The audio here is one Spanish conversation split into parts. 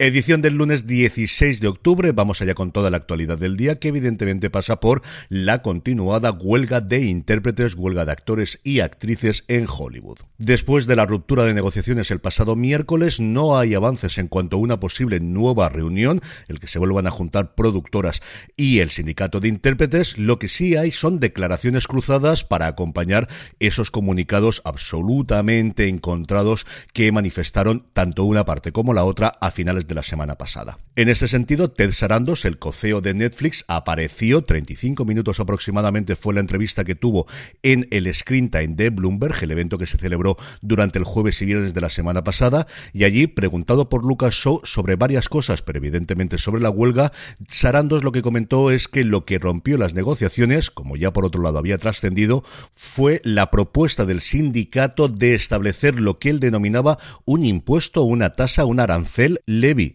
Edición del lunes 16 de octubre, vamos allá con toda la actualidad del día que evidentemente pasa por la continuada huelga de intérpretes, huelga de actores y actrices en Hollywood. Después de la ruptura de negociaciones el pasado miércoles, no hay avances en cuanto a una posible nueva reunión, el que se vuelvan a juntar productoras y el sindicato de intérpretes, lo que sí hay son declaraciones cruzadas para acompañar esos comunicados absolutamente encontrados que manifestaron tanto una parte como la otra a finales de la semana pasada. En este sentido, Ted Sarandos, el coceo de Netflix, apareció, 35 minutos aproximadamente fue la entrevista que tuvo en el Screen Time de Bloomberg, el evento que se celebró durante el jueves y viernes de la semana pasada, y allí, preguntado por Lucas Shaw sobre varias cosas, pero evidentemente sobre la huelga, Sarandos lo que comentó es que lo que rompió las negociaciones, como ya por otro lado había trascendido, fue la propuesta del sindicato de establecer lo que él denominaba un impuesto, una tasa, un arancel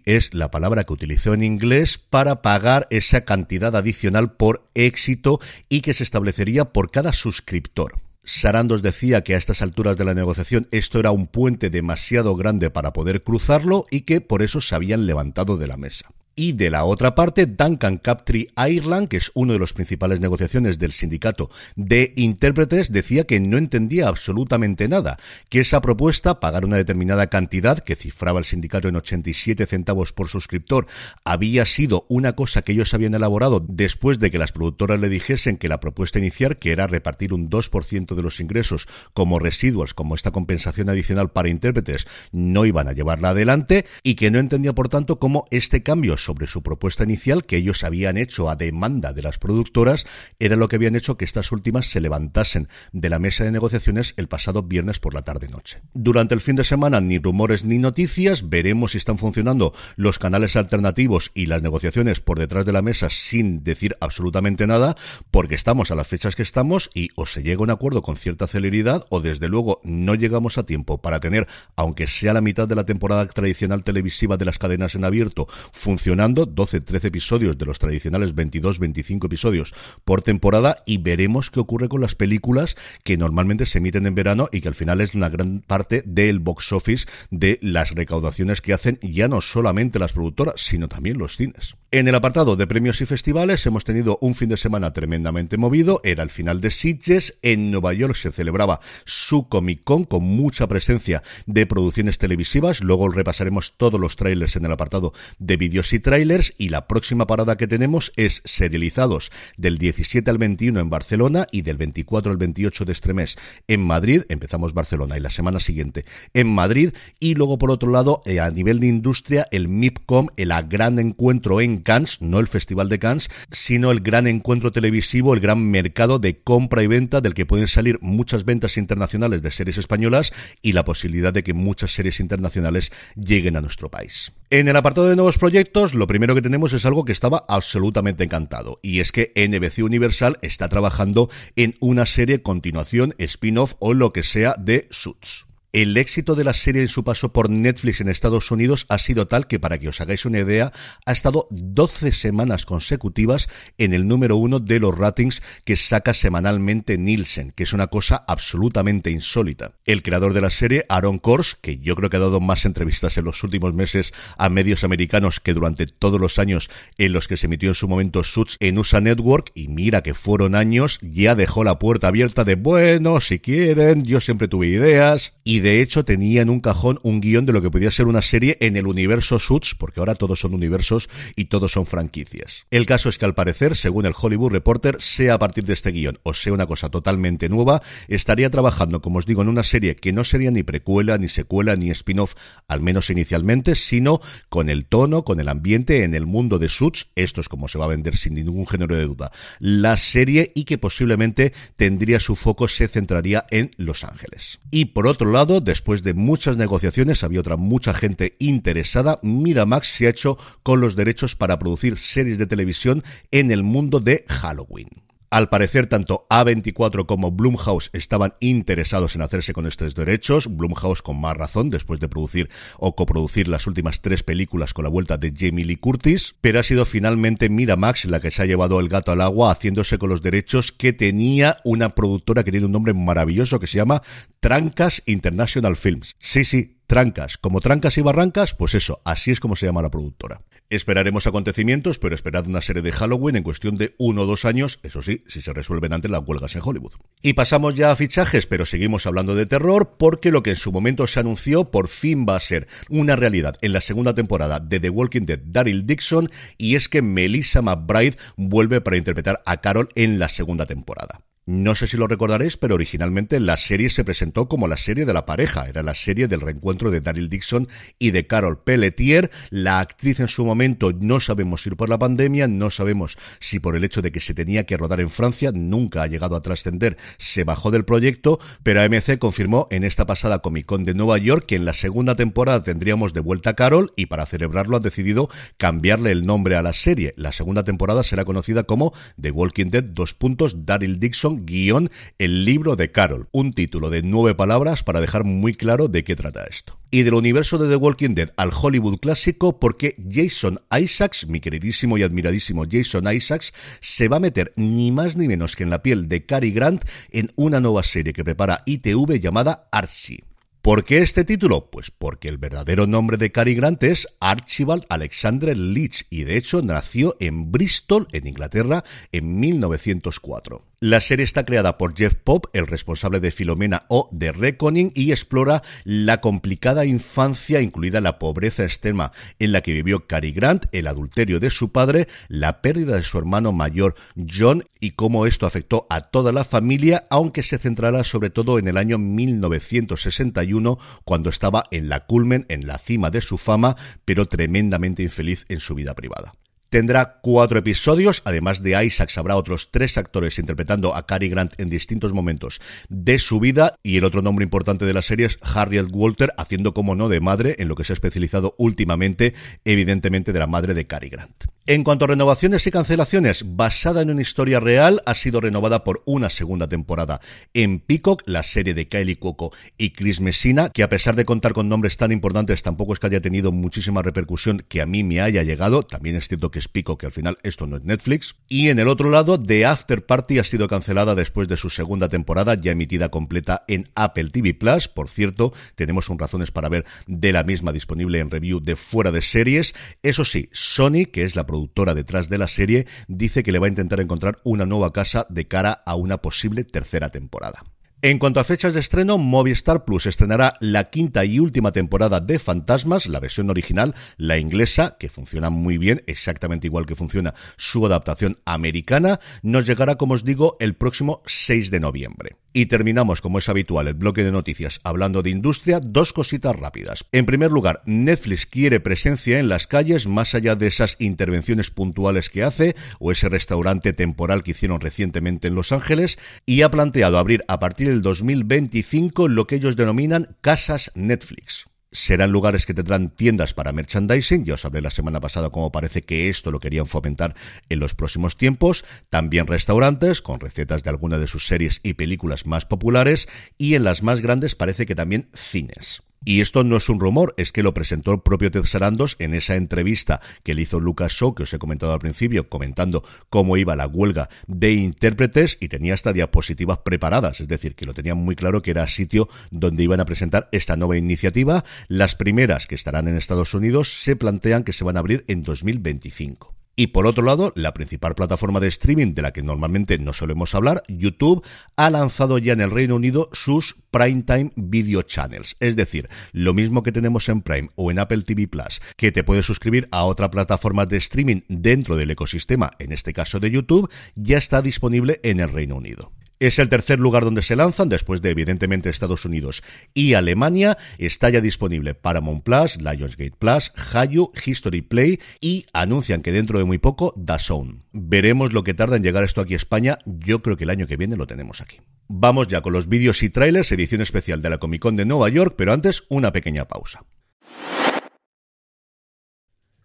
es la palabra que utilizó en inglés para pagar esa cantidad adicional por éxito y que se establecería por cada suscriptor. Sarandos decía que a estas alturas de la negociación esto era un puente demasiado grande para poder cruzarlo y que por eso se habían levantado de la mesa. Y de la otra parte, Duncan Captree Ireland, que es uno de los principales negociaciones del sindicato de intérpretes, decía que no entendía absolutamente nada, que esa propuesta, pagar una determinada cantidad, que cifraba el sindicato en 87 centavos por suscriptor, había sido una cosa que ellos habían elaborado después de que las productoras le dijesen que la propuesta inicial, que era repartir un 2% de los ingresos como residuos, como esta compensación adicional para intérpretes, no iban a llevarla adelante, y que no entendía, por tanto, cómo este cambio sobre su propuesta inicial que ellos habían hecho a demanda de las productoras era lo que habían hecho que estas últimas se levantasen de la mesa de negociaciones el pasado viernes por la tarde-noche. Durante el fin de semana ni rumores ni noticias, veremos si están funcionando los canales alternativos y las negociaciones por detrás de la mesa sin decir absolutamente nada, porque estamos a las fechas que estamos y o se llega a un acuerdo con cierta celeridad o desde luego no llegamos a tiempo para tener, aunque sea la mitad de la temporada tradicional televisiva de las cadenas en abierto, funcionando 12, 13 episodios de los tradicionales 22, 25 episodios por temporada y veremos qué ocurre con las películas que normalmente se emiten en verano y que al final es una gran parte del box office de las recaudaciones que hacen ya no solamente las productoras, sino también los cines. En el apartado de premios y festivales hemos tenido un fin de semana tremendamente movido, era el final de Sitges, en Nueva York se celebraba su Comic Con con mucha presencia de producciones televisivas, luego repasaremos todos los trailers en el apartado de vídeos y trailers. Y la próxima parada que tenemos es serializados del 17 al 21 en Barcelona y del 24 al 28 de este mes en Madrid, empezamos Barcelona y la semana siguiente en Madrid. Y luego por otro lado eh, a nivel de industria el MIPCOM, el gran encuentro en Cannes, no el Festival de Cannes, sino el gran encuentro televisivo, el gran mercado de compra y venta del que pueden salir muchas ventas internacionales de series españolas y la posibilidad de que muchas series internacionales lleguen a nuestro país. En el apartado de nuevos proyectos, lo primero que tenemos es algo que estaba absolutamente encantado, y es que NBC Universal está trabajando en una serie continuación, spin-off o lo que sea de Suits. El éxito de la serie en su paso por Netflix en Estados Unidos ha sido tal que, para que os hagáis una idea, ha estado 12 semanas consecutivas en el número uno de los ratings que saca semanalmente Nielsen, que es una cosa absolutamente insólita. El creador de la serie, Aaron Kors, que yo creo que ha dado más entrevistas en los últimos meses a medios americanos que durante todos los años en los que se emitió en su momento Suits en USA Network, y mira que fueron años, ya dejó la puerta abierta de, bueno, si quieren, yo siempre tuve ideas, y de hecho tenía en un cajón un guion de lo que podía ser una serie en el universo Suits, porque ahora todos son universos y todos son franquicias. El caso es que al parecer, según el Hollywood Reporter, sea a partir de este guion o sea una cosa totalmente nueva, estaría trabajando, como os digo, en una serie que no sería ni precuela, ni secuela, ni spin-off, al menos inicialmente, sino con el tono, con el ambiente en el mundo de Suits, esto es como se va a vender sin ningún género de duda, la serie y que posiblemente tendría su foco, se centraría en Los Ángeles. Y por otro lado, después de muchas negociaciones, había otra mucha gente interesada, Miramax se ha hecho con los derechos para producir series de televisión en el mundo de Halloween. Al parecer, tanto A24 como Blumhouse estaban interesados en hacerse con estos derechos. Blumhouse con más razón, después de producir o coproducir las últimas tres películas con la vuelta de Jamie Lee Curtis. Pero ha sido finalmente Miramax la que se ha llevado el gato al agua haciéndose con los derechos que tenía una productora que tiene un nombre maravilloso que se llama Trancas International Films. Sí, sí, Trancas. Como Trancas y Barrancas, pues eso, así es como se llama la productora. Esperaremos acontecimientos, pero esperad una serie de Halloween en cuestión de uno o dos años, eso sí, si se resuelven antes las huelgas en Hollywood. Y pasamos ya a fichajes, pero seguimos hablando de terror, porque lo que en su momento se anunció por fin va a ser una realidad en la segunda temporada de The Walking Dead Daryl Dixon, y es que Melissa McBride vuelve para interpretar a Carol en la segunda temporada. No sé si lo recordaréis, pero originalmente la serie se presentó como la serie de la pareja. Era la serie del reencuentro de Daryl Dixon y de Carol Pelletier. La actriz en su momento no sabemos si por la pandemia, no sabemos si por el hecho de que se tenía que rodar en Francia, nunca ha llegado a trascender, se bajó del proyecto, pero AMC confirmó en esta pasada Comic Con de Nueva York que en la segunda temporada tendríamos de vuelta a Carol y para celebrarlo han decidido cambiarle el nombre a la serie. La segunda temporada será conocida como The Walking Dead, dos puntos, Daryl Dixon guion El libro de Carol, un título de nueve palabras para dejar muy claro de qué trata esto. Y del universo de The Walking Dead al Hollywood clásico, porque Jason Isaacs, mi queridísimo y admiradísimo Jason Isaacs, se va a meter ni más ni menos que en la piel de Cary Grant en una nueva serie que prepara ITV llamada Archie. ¿Por qué este título? Pues porque el verdadero nombre de Cary Grant es Archibald Alexander Leach y de hecho nació en Bristol, en Inglaterra, en 1904. La serie está creada por Jeff Pop, el responsable de Filomena o de Reckoning, y explora la complicada infancia, incluida la pobreza extrema en la que vivió Cary Grant, el adulterio de su padre, la pérdida de su hermano mayor John y cómo esto afectó a toda la familia, aunque se centrará sobre todo en el año 1961, cuando estaba en la culmen, en la cima de su fama, pero tremendamente infeliz en su vida privada. Tendrá cuatro episodios, además de Isaacs habrá otros tres actores interpretando a Cary Grant en distintos momentos de su vida y el otro nombre importante de la serie es Harriet Walter haciendo como no de madre en lo que se ha especializado últimamente evidentemente de la madre de Cary Grant. En cuanto a renovaciones y cancelaciones, basada en una historia real, ha sido renovada por una segunda temporada en Peacock, la serie de Kylie Cuoco y Chris Messina, que a pesar de contar con nombres tan importantes, tampoco es que haya tenido muchísima repercusión que a mí me haya llegado. También es cierto que es Peacock, que al final esto no es Netflix. Y en el otro lado, The After Party ha sido cancelada después de su segunda temporada, ya emitida completa en Apple TV Plus. Por cierto, tenemos razones para ver de la misma disponible en review de fuera de series. Eso sí, Sony, que es la productora productora detrás de la serie, dice que le va a intentar encontrar una nueva casa de cara a una posible tercera temporada. En cuanto a fechas de estreno, Movistar Plus estrenará la quinta y última temporada de Fantasmas, la versión original, la inglesa, que funciona muy bien, exactamente igual que funciona su adaptación americana, nos llegará, como os digo, el próximo 6 de noviembre. Y terminamos, como es habitual, el bloque de noticias hablando de industria, dos cositas rápidas. En primer lugar, Netflix quiere presencia en las calles más allá de esas intervenciones puntuales que hace o ese restaurante temporal que hicieron recientemente en Los Ángeles y ha planteado abrir a partir del 2025 lo que ellos denominan casas Netflix serán lugares que tendrán tiendas para merchandising. Ya os hablé la semana pasada cómo parece que esto lo querían fomentar en los próximos tiempos. También restaurantes con recetas de alguna de sus series y películas más populares. Y en las más grandes parece que también cines. Y esto no es un rumor, es que lo presentó el propio Ted Sarandos en esa entrevista que le hizo Lucas Shaw, que os he comentado al principio, comentando cómo iba la huelga de intérpretes y tenía hasta diapositivas preparadas, es decir, que lo tenían muy claro que era sitio donde iban a presentar esta nueva iniciativa. Las primeras que estarán en Estados Unidos se plantean que se van a abrir en 2025. Y por otro lado, la principal plataforma de streaming de la que normalmente no solemos hablar, YouTube, ha lanzado ya en el Reino Unido sus Primetime Video Channels. Es decir, lo mismo que tenemos en Prime o en Apple TV Plus, que te puedes suscribir a otra plataforma de streaming dentro del ecosistema, en este caso de YouTube, ya está disponible en el Reino Unido. Es el tercer lugar donde se lanzan, después de evidentemente Estados Unidos y Alemania. Está ya disponible Paramount Plus, Lionsgate Plus, Hayu, History Play y anuncian que dentro de muy poco DAZN. Veremos lo que tarda en llegar esto aquí a España. Yo creo que el año que viene lo tenemos aquí. Vamos ya con los vídeos y trailers, edición especial de la Comic Con de Nueva York, pero antes una pequeña pausa.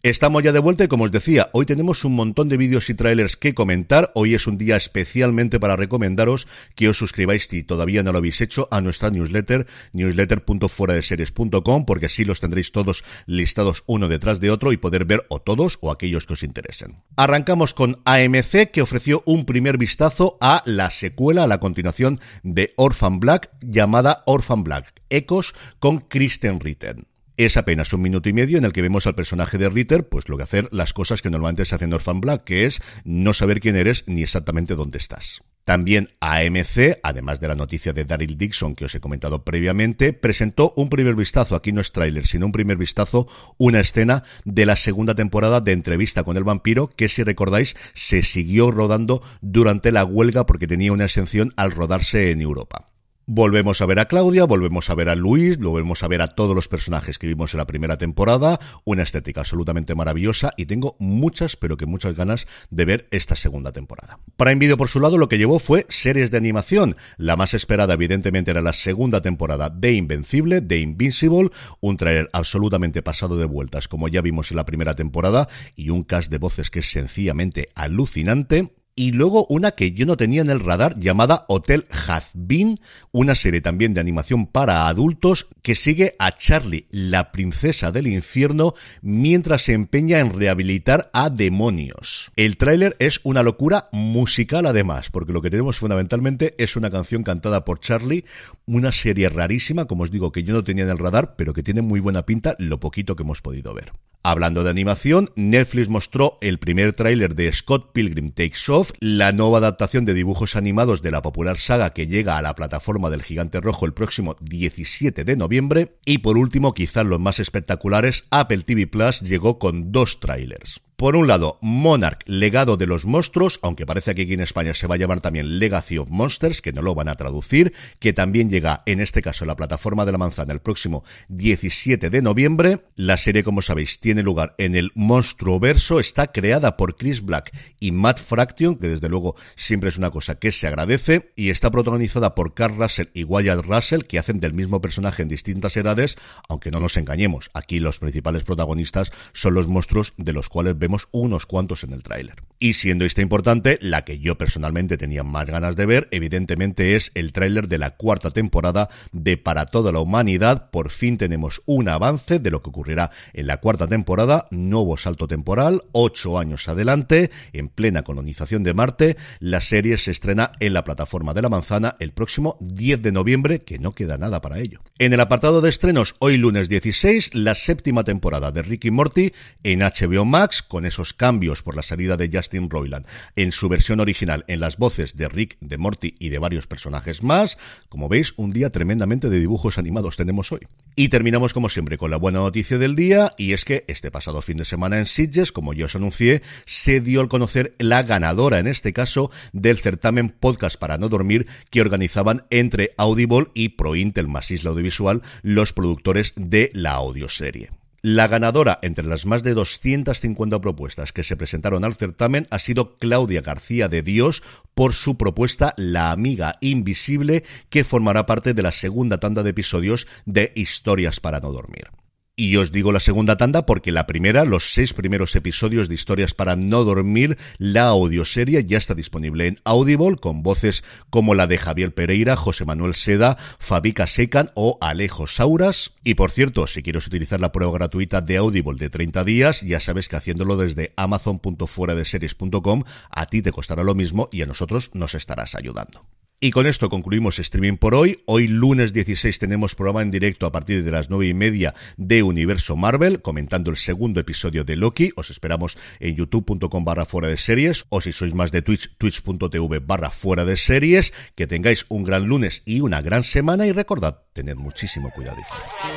Estamos ya de vuelta y como os decía, hoy tenemos un montón de vídeos y trailers que comentar. Hoy es un día especialmente para recomendaros que os suscribáis si todavía no lo habéis hecho a nuestra newsletter, newsletter.fueradeseries.com, porque así los tendréis todos listados uno detrás de otro y poder ver o todos o aquellos que os interesen. Arrancamos con AMC que ofreció un primer vistazo a la secuela, a la continuación de Orphan Black llamada Orphan Black Ecos con Kristen Ritter. Es apenas un minuto y medio en el que vemos al personaje de Ritter, pues lo que hacer las cosas que normalmente se hacen en Orphan Black, que es no saber quién eres ni exactamente dónde estás. También AMC, además de la noticia de Daryl Dixon que os he comentado previamente, presentó un primer vistazo, aquí no es tráiler, sino un primer vistazo, una escena de la segunda temporada de Entrevista con el vampiro, que si recordáis se siguió rodando durante la huelga porque tenía una exención al rodarse en Europa. Volvemos a ver a Claudia, volvemos a ver a Luis, volvemos a ver a todos los personajes que vimos en la primera temporada, una estética absolutamente maravillosa y tengo muchas, pero que muchas ganas de ver esta segunda temporada. Prime Video por su lado lo que llevó fue series de animación. La más esperada evidentemente era la segunda temporada de Invencible, de Invincible, un trailer absolutamente pasado de vueltas como ya vimos en la primera temporada y un cast de voces que es sencillamente alucinante y luego una que yo no tenía en el radar llamada Hotel Hazbin, una serie también de animación para adultos que sigue a Charlie, la princesa del infierno, mientras se empeña en rehabilitar a demonios. El tráiler es una locura musical además, porque lo que tenemos fundamentalmente es una canción cantada por Charlie, una serie rarísima, como os digo, que yo no tenía en el radar, pero que tiene muy buena pinta lo poquito que hemos podido ver. Hablando de animación, Netflix mostró el primer tráiler de Scott Pilgrim Takes Off, la nueva adaptación de dibujos animados de la popular saga que llega a la plataforma del Gigante Rojo el próximo 17 de noviembre, y por último, quizás los más espectaculares, Apple TV Plus llegó con dos trailers. Por un lado, Monarch, legado de los monstruos, aunque parece que aquí en España se va a llamar también Legacy of Monsters, que no lo van a traducir, que también llega en este caso a la plataforma de la manzana el próximo 17 de noviembre. La serie, como sabéis, tiene lugar en el monstruo verso, está creada por Chris Black y Matt Fraction, que desde luego siempre es una cosa que se agradece, y está protagonizada por Carl Russell y Wyatt Russell, que hacen del mismo personaje en distintas edades, aunque no nos engañemos, aquí los principales protagonistas son los monstruos de los cuales vemos unos cuantos en el tráiler. Y siendo esta importante, la que yo personalmente tenía más ganas de ver, evidentemente es el tráiler de la cuarta temporada de Para toda la humanidad. Por fin tenemos un avance de lo que ocurrirá en la cuarta temporada, nuevo salto temporal, ocho años adelante, en plena colonización de Marte. La serie se estrena en la plataforma de la manzana el próximo 10 de noviembre, que no queda nada para ello. En el apartado de estrenos, hoy lunes 16, la séptima temporada de Ricky Morty en HBO Max con esos cambios por la salida de Justin Roiland en su versión original en las voces de Rick, de Morty y de varios personajes más. Como veis, un día tremendamente de dibujos animados tenemos hoy. Y terminamos como siempre con la buena noticia del día y es que este pasado fin de semana en Sitges, como yo os anuncié, se dio al conocer la ganadora en este caso del certamen Podcast para no dormir que organizaban entre Audible y ProIntel más Isla Audiovisual los productores de la audioserie. La ganadora entre las más de 250 propuestas que se presentaron al certamen ha sido Claudia García de Dios por su propuesta La Amiga Invisible, que formará parte de la segunda tanda de episodios de Historias para no dormir. Y os digo la segunda tanda porque la primera, los seis primeros episodios de Historias para no dormir, la audioserie ya está disponible en Audible con voces como la de Javier Pereira, José Manuel Seda, Fabica Secan o Alejo Sauras. Y por cierto, si quieres utilizar la prueba gratuita de Audible de 30 días, ya sabes que haciéndolo desde amazon.fueradeseries.com a ti te costará lo mismo y a nosotros nos estarás ayudando. Y con esto concluimos streaming por hoy. Hoy lunes 16 tenemos programa en directo a partir de las nueve y media de Universo Marvel, comentando el segundo episodio de Loki. Os esperamos en youtube.com barra fuera de series o si sois más de Twitch, twitch.tv barra fuera de series. Que tengáis un gran lunes y una gran semana y recordad, tened muchísimo cuidado y.